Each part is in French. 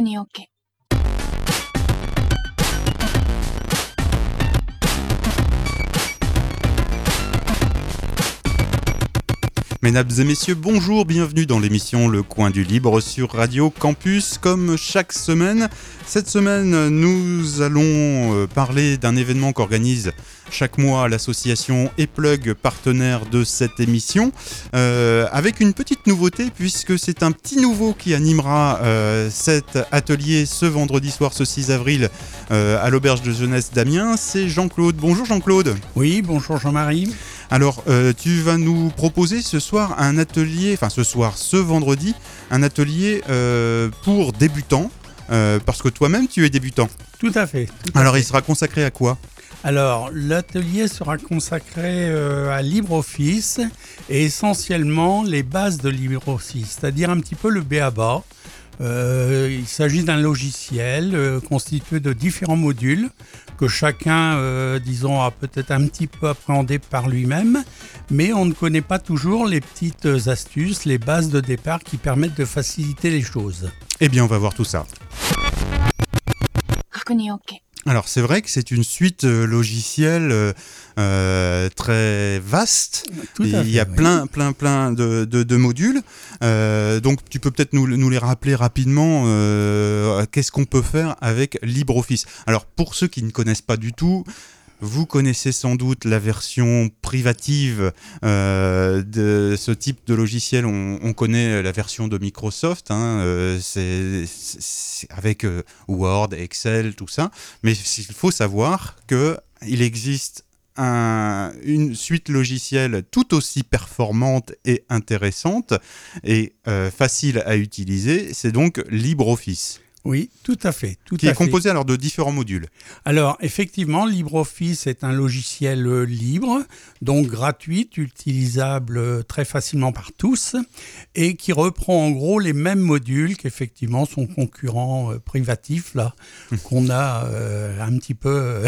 にをけ。Mesdames et messieurs, bonjour, bienvenue dans l'émission Le Coin du Libre sur Radio Campus. Comme chaque semaine, cette semaine, nous allons euh, parler d'un événement qu'organise chaque mois l'association Eplug, partenaire de cette émission, euh, avec une petite nouveauté puisque c'est un petit nouveau qui animera euh, cet atelier ce vendredi soir, ce 6 avril, à l'auberge de jeunesse d'Amiens. C'est Jean-Claude. Bonjour Jean-Claude. Oui, bonjour Jean-Marie. Alors, euh, tu vas nous proposer ce soir un atelier, enfin ce soir, ce vendredi, un atelier euh, pour débutants, euh, parce que toi-même tu es débutant. Tout à fait. tout à Alors, fait. il sera consacré à quoi? Alors, l'atelier sera consacré à LibreOffice et essentiellement les bases de LibreOffice, c'est-à-dire un petit peu le BABA. Euh, il s'agit d'un logiciel euh, constitué de différents modules que chacun, euh, disons, a peut-être un petit peu appréhendé par lui-même, mais on ne connaît pas toujours les petites astuces, les bases de départ qui permettent de faciliter les choses. Eh bien, on va voir tout ça. Alors, c'est vrai que c'est une suite euh, logicielle euh, euh, très vaste. Il y a oui. plein, plein, plein de, de- de modules. Euh, donc, tu peux peut-être nous, nous les rappeler rapidement. euh, Qu'est-ce qu'on peut faire avec LibreOffice? Alors, pour ceux qui ne connaissent pas du tout, vous connaissez sans doute la version privative euh, de ce type de logiciel. On, on connaît la version de Microsoft, hein, euh, c'est avec euh, Word, Excel, tout ça. Mais il faut savoir que il existe un- une suite logicielle tout aussi performante et intéressante et facile à utiliser. C'est donc LibreOffice, Oui, tout à fait. Tout qui à est fait. composé alors de différents modules. Alors, effectivement, LibreOffice est un logiciel euh, libre, donc gratuit, utilisable euh, très facilement par tous, et qui reprend en gros les mêmes modules qu'effectivement son concurrent euh, privatif, là, qu'on a euh, un petit peu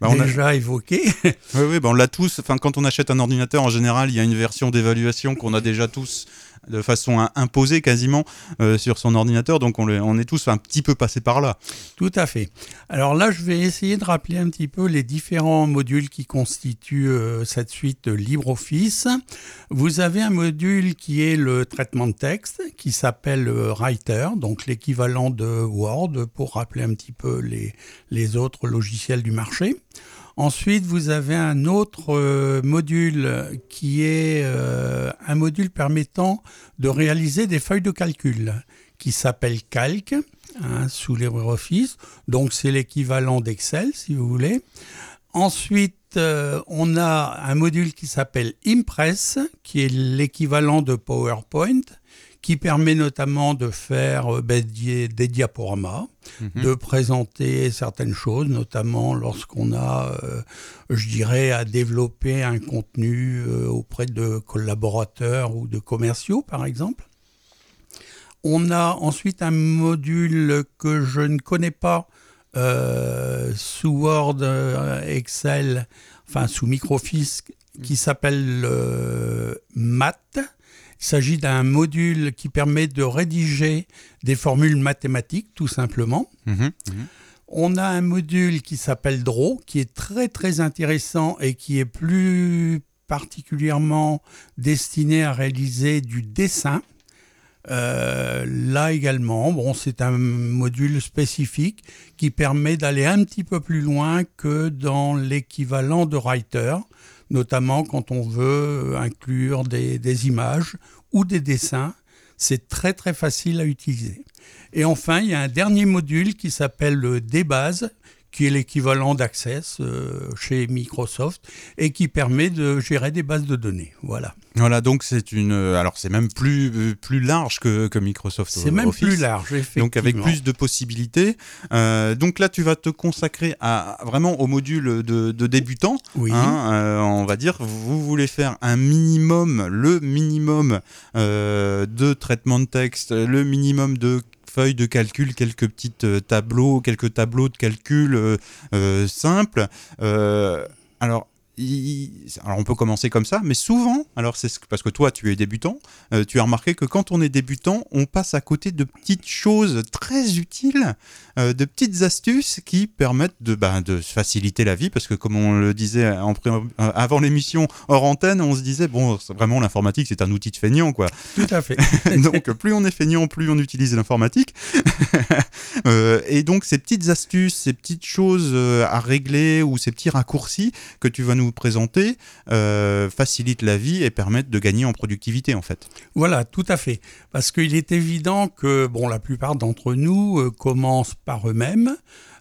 Bah, a- déjà évoqué. Oui, oui, bah, on l'a tous. Enfin, quand on achète un ordinateur, en général, il y a une version d'évaluation qu'on a déjà tous de façon à imposer quasiment euh, sur son ordinateur. Donc, on, est tous un petit peu passés par là. Tout à fait. Alors là, je vais essayer de rappeler un petit peu les différents modules qui constituent euh, cette suite LibreOffice. Vous avez un module qui est le traitement de texte, qui s'appelle euh, Writer, donc l'équivalent de Word, pour rappeler un petit peu les, les autres logiciels du marché. Ensuite, vous avez un autre euh, module qui est euh, un module permettant de réaliser des feuilles de calcul qui s'appelle Calc hein, sous LibreOffice. Donc c'est l'équivalent d'Excel si vous voulez. Ensuite, euh, on a un module qui s'appelle Impress, qui est l'équivalent de PowerPoint, qui permet notamment de faire euh, ben, des des diaporamas, de présenter certaines choses, notamment lorsqu'on a, euh, je dirais, à développer un contenu euh, auprès de collaborateurs ou de commerciaux, par exemple. On a ensuite un module que je ne connais pas euh, sous Word, Excel, enfin sous Microfiche, qui s'appelle euh, Math. Il s'agit d'un module qui permet de rédiger des formules mathématiques, tout simplement. Mhm, On a un module qui s'appelle Draw, qui est très très intéressant et qui est plus particulièrement destiné à réaliser du dessin. Euh, là également, bon, c'est un module spécifique qui permet d'aller un petit peu plus loin que dans l'équivalent de Writer, notamment quand on veut inclure des, images ou des dessins. C'est très très facile à utiliser. Et enfin, il y a un dernier module qui s'appelle le DBase, qui est l'équivalent d'Access euh, chez Microsoft et qui permet de gérer des bases de données. Voilà. Voilà, donc c'est une. Alors, c'est même plus, euh, plus large que, que Microsoft C'est même plus large, effectivement. Donc avec plus de possibilités. Euh, donc là, tu vas te consacrer à vraiment au module de, de débutant. Oui. hein, euh, on va dire, vous voulez faire un minimum, le minimum euh, de traitement de texte, le minimum de feuilles de calcul, quelques petits euh, tableaux, quelques tableaux de calcul euh, euh, simples. Euh, alors, alors on peut commencer comme ça, mais souvent, alors c'est parce que toi tu es débutant, euh, tu as remarqué que quand on est débutant, on passe à côté de petites choses très utiles, euh, de petites astuces qui permettent de, bah, de faciliter la vie, parce que comme on le disait en, euh, avant l'émission hors antenne, on se disait bon, vraiment l'informatique c'est un outil de feignant quoi. Tout à fait. donc plus on est feignant, plus on utilise l'informatique. et donc ces petites astuces, ces petites choses à régler ou ces petits raccourcis que tu vas nous présenter euh, facilitent la vie et permettent de gagner en productivité en fait. Voilà, tout à fait. Parce qu'il est évident que bon, la plupart d'entre nous euh, commencent par eux-mêmes.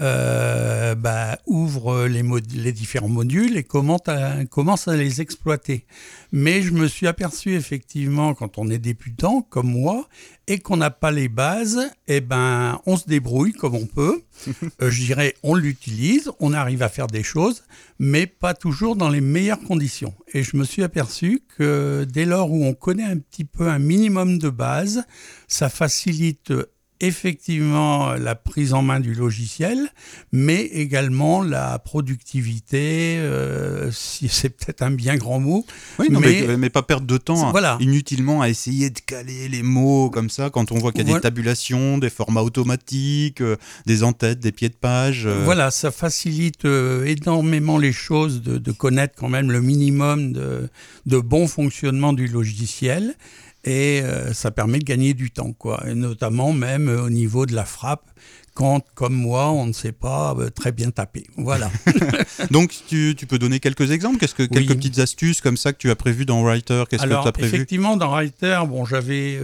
Euh, bah, ouvre les, les, différents modules et commence à, commence à les exploiter. Mais je me suis aperçu effectivement quand on est débutant comme moi et qu'on n'a pas les bases, eh ben on se débrouille comme on peut. Euh, je dirais on l'utilise, on arrive à faire des choses, mais pas toujours dans les meilleures conditions. Et je me suis aperçu que dès lors où on connaît un petit peu un minimum de base, ça facilite effectivement la prise en main du logiciel, mais également la productivité, euh, si c'est peut-être un bien grand mot. Oui, mais, mais, pas perdre de temps hein, inutilement à essayer de caler les mots comme ça quand on voit qu'il y a des tabulations, des formats automatiques, euh, des en-têtes, des pieds de page. Euh. Voilà, ça facilite énormément les choses de, de, connaître quand même le minimum de, de bon fonctionnement du logiciel et euh, ça permet de gagner du temps, quoi. Et notamment même euh, au niveau de la frappe, quand, comme moi, on ne sait pas euh, très bien taper. Voilà. Donc, tu, tu, peux donner quelques exemples? Qu'est-ce que quelques petites astuces comme ça que tu as prévues dans Writer? Qu'est-ce que tu as prévu? Effectivement, dans Writer, bon, j'avais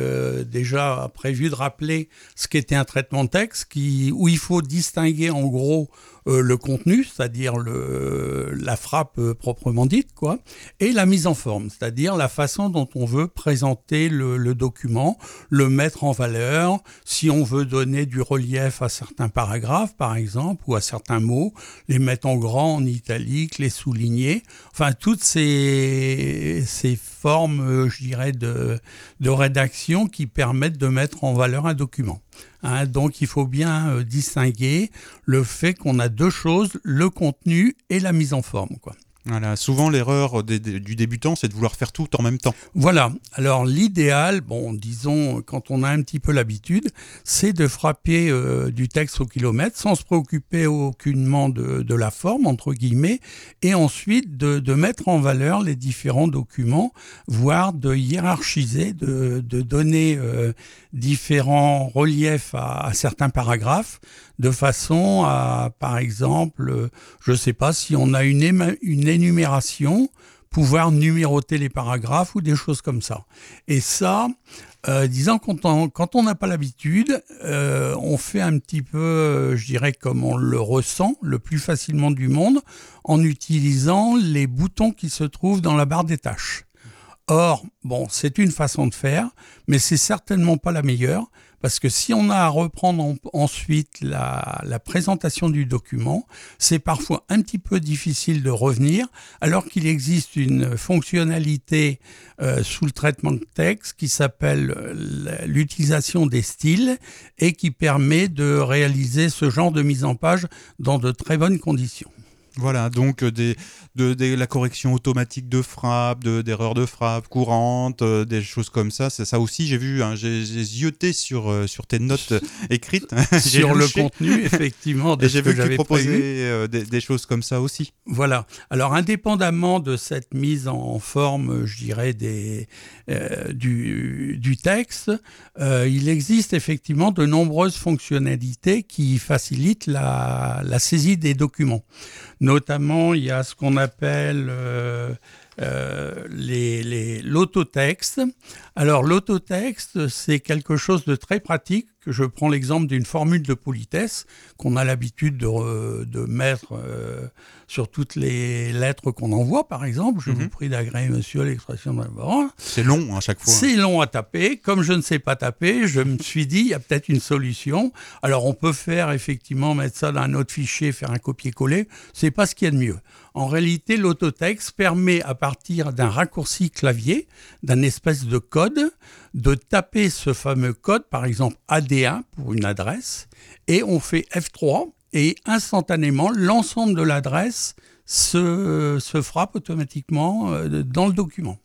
déjà prévu de rappeler ce qu'était un traitement de texte, qui, où il faut distinguer en gros le contenu, c'est-à-dire la frappe euh, proprement dite, quoi, et la mise en forme, c'est-à-dire la façon dont on veut présenter le, document, le mettre en valeur, si on veut donner du relief à certains paragraphes, par exemple, ou à certains mots, les mettre en grand, en italique, les souligner, enfin toutes ces, ces formes, euh, je dirais, de, de rédaction qui permettent de mettre en valeur un document. Hein, donc il faut bien euh, distinguer le fait qu'on a deux choses, le contenu et la mise en forme. Quoi. Voilà, souvent l'erreur du débutant, c'est de vouloir faire tout en même temps. Voilà. Alors l'idéal, bon, disons, quand on a un petit peu l'habitude, c'est de frapper euh, du texte au kilomètre sans se préoccuper aucunement de, la forme, entre guillemets, et ensuite de, mettre en valeur les différents documents, voire de hiérarchiser, de, donner euh, différents reliefs à, certains paragraphes, de façon à, par exemple, je ne sais pas si on a une, une énumération, pouvoir numéroter les paragraphes ou des choses comme ça. Et ça, euh, disons, quand on n'a pas l'habitude, euh, on fait un petit peu, euh, je dirais, comme on le ressent le plus facilement du monde, en utilisant les boutons qui se trouvent dans la barre des tâches. Or, bon, c'est une façon de faire, mais c'est certainement pas la meilleure, parce que si on a à reprendre ensuite la, présentation du document, c'est parfois un petit peu difficile de revenir, alors qu'il existe une fonctionnalité euh, sous le traitement de texte qui s'appelle euh, l'utilisation des styles et qui permet de réaliser ce genre de mise en page dans de très bonnes conditions. Voilà, donc euh, des, de, la correction automatique de frappe, d'erreurs de, frappe courantes, euh, des choses comme ça. Ça aussi, j'ai vu, hein, j'ai zioté sur, euh, sur tes notes écrites. sur le contenu, effectivement, de j'ai vu que, tu proposais des, choses comme ça aussi. Voilà. Alors, indépendamment de cette mise en forme, je dirais, des, du, du, texte, il existe effectivement de nombreuses fonctionnalités qui facilitent la, la saisie des documents. Notamment, il y a ce qu'on appelle euh, euh, l'autotexte. Alors l'autotexte, c'est quelque chose de très pratique. Je prends l'exemple d'une formule de politesse qu'on a l'habitude de, mettre euh, sur toutes les lettres qu'on envoie, par exemple. Je vous mhm. prie d'agréer, monsieur, l'expression de C'est long à chaque fois. C'est long à taper. Comme je ne sais pas taper, je me suis dit, il y a peut-être une solution. Alors on peut faire effectivement mettre ça dans un autre fichier, faire un copier-coller. C'est pas ce qu'il y a de mieux. En réalité, l'autotexte permet à partir d'un raccourci clavier, d'un espèce de code, de taper ce fameux code, par exemple AD1 pour une adresse, et on fait F3 et instantanément l'ensemble de l'adresse se, se frappe automatiquement euh, dans le document.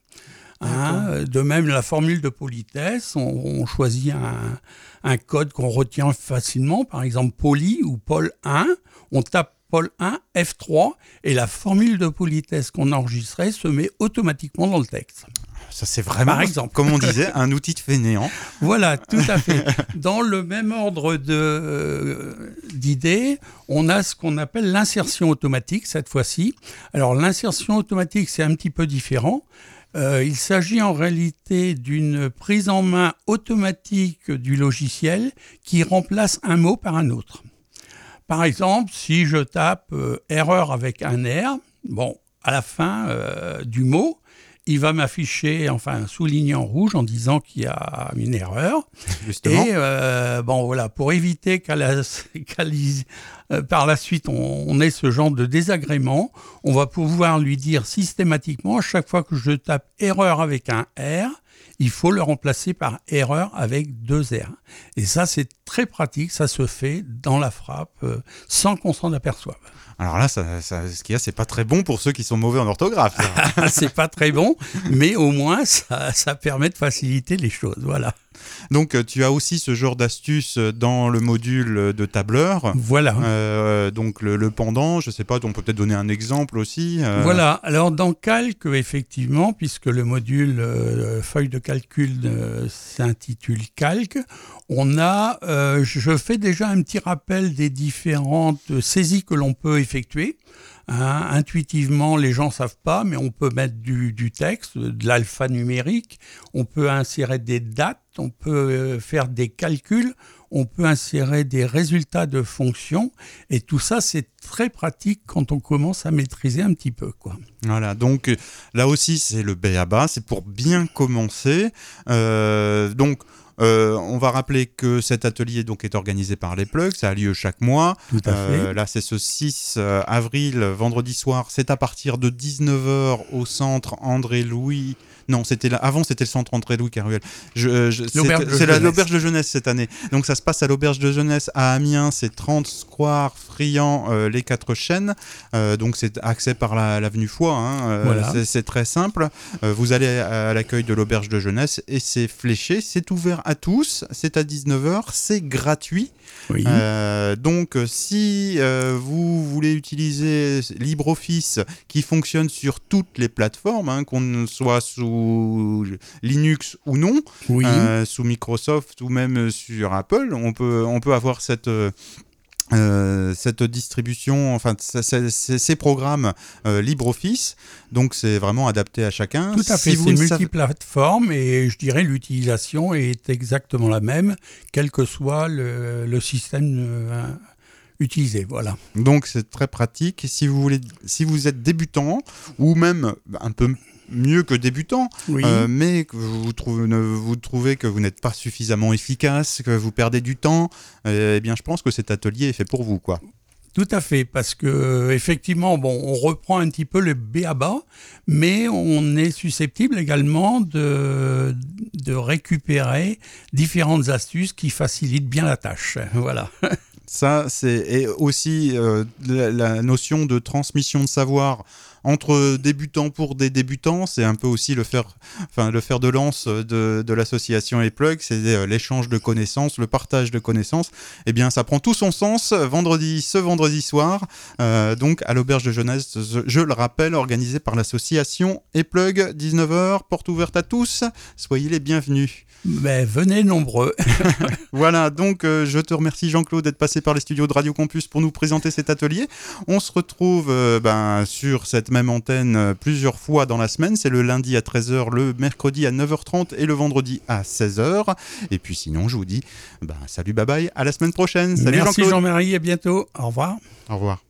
Hein, de même, la formule de politesse, on, on choisit un, un code qu'on retient facilement, par exemple poli ou Paul 1, on tape Paul 1, F3, et la formule de politesse qu'on enregistrait se met automatiquement dans le texte. Ça, c'est vraiment, Par exemple. comme on disait, un outil de fainéant. Voilà, tout à fait. Dans le même ordre euh, d'idées, on a ce qu'on appelle l'insertion automatique cette fois-ci. Alors, l'insertion automatique, c'est un petit peu différent. Euh, il s'agit en réalité d'une prise en main automatique du logiciel qui remplace un mot par un autre. Par exemple, si je tape euh, erreur avec un R, bon, à la fin du mot, il va m'afficher, enfin, souligner en rouge en disant qu'il y a une erreur. Justement. Et euh, bon, voilà, pour éviter qu'à la, euh, par la suite on, ait ce genre de désagrément, on va pouvoir lui dire systématiquement, à chaque fois que je tape erreur avec un R, il faut le remplacer par erreur avec deux R. Et ça, c'est très pratique, ça se fait dans la frappe euh, sans qu'on s'en aperçoive. Alors là, ça, ce qu'il y a, c'est pas très bon pour ceux qui sont mauvais en orthographe. c'est pas très bon, mais au moins ça, ça permet de faciliter les choses. Voilà. Donc, euh, tu as aussi ce genre d'astuce dans le module de tableur. Voilà. Euh, donc, le, pendant, je ne sais pas, on peut peut-être donner un exemple aussi. Euh. Voilà. Alors, dans Calc, effectivement, puisque le module feuille de calcul s'intitule Calc, on a, je fais déjà un petit rappel des différentes saisies que l'on peut effectuer. Hein, intuitivement, les gens savent pas, mais on peut mettre du, texte, de l'alphanumérique, on peut insérer des dates, on peut euh, faire des calculs, on peut insérer des résultats de fonctions, et tout ça, c'est très pratique quand on commence à maîtriser un petit peu. Quoi. Voilà, donc euh, là aussi, c'est le BABA, c'est pour bien commencer. Euh, donc, euh, on va rappeler que cet atelier donc est organisé par les plugs, ça a lieu chaque mois. Euh, là, c'est ce 6 euh, avril, vendredi soir. C'est à partir de 19h au centre André Louis non, c'était là. Avant, c'était le centre André Louis Caruel. C'est l'auberge de jeunesse cette année. Donc ça se passe à l'auberge de jeunesse à Amiens. C'est 30 Square Friand, euh, les quatre chaînes. Euh, donc c'est accès par l'avenue Foix. Hein. C'est très simple. vous allez à l'accueil de l'auberge de jeunesse et c'est fléché. C'est ouvert à tous. C'est à 19h. C'est gratuit. donc si vous voulez utiliser LibreOffice qui fonctionne sur toutes les plateformes, hein, qu'on soit sous Linux ou non, euh, sous Microsoft ou même sur Apple, on peut, on peut avoir cette... Euh, cette distribution, enfin ces programmes euh, LibreOffice, donc c'est vraiment adapté à chacun. Tout à fait, c'est multiplateforme et je dirais l'utilisation est exactement la même, quel que soit le, le système utilisé. Voilà. Donc c'est très pratique. Si vous voulez, si vous êtes débutant ou même un peu mieux que débutant, euh, mais que vous, trouvez, vous trouvez que vous n'êtes pas suffisamment efficace, que vous perdez du temps, eh bien je pense que cet atelier est fait pour vous. quoi. Tout à fait, parce que effectivement, bon, on reprend un petit peu le BABA, mais on est susceptible également de, de récupérer différentes astuces qui facilitent bien la tâche. Voilà. Ça, c'est aussi euh, la, notion de transmission de savoir entre débutants pour des débutants, c'est un peu aussi le faire, enfin le faire de lance de, de l'association Eplug, c'est euh, l'échange de connaissances, le partage de connaissances. Eh bien, ça prend tout son sens vendredi, ce vendredi soir, euh, donc à l'auberge de jeunesse, je le rappelle, organisé par l'association Eplug, 19h, porte ouverte à tous. Soyez les bienvenus. Mais venez nombreux. voilà, donc euh, je te remercie Jean-Claude d'être passé par les studios de Radio Campus pour nous présenter cet atelier. On se retrouve ben, sur cette même antenne euh, plusieurs fois dans la semaine. C'est le lundi à 13h, le mercredi à 9h30 et le vendredi à 16h. Et puis sinon, je vous dis ben, salut, bye bye, à la semaine prochaine. Salut Merci Jean-Marie, à bientôt. Au revoir. Au revoir.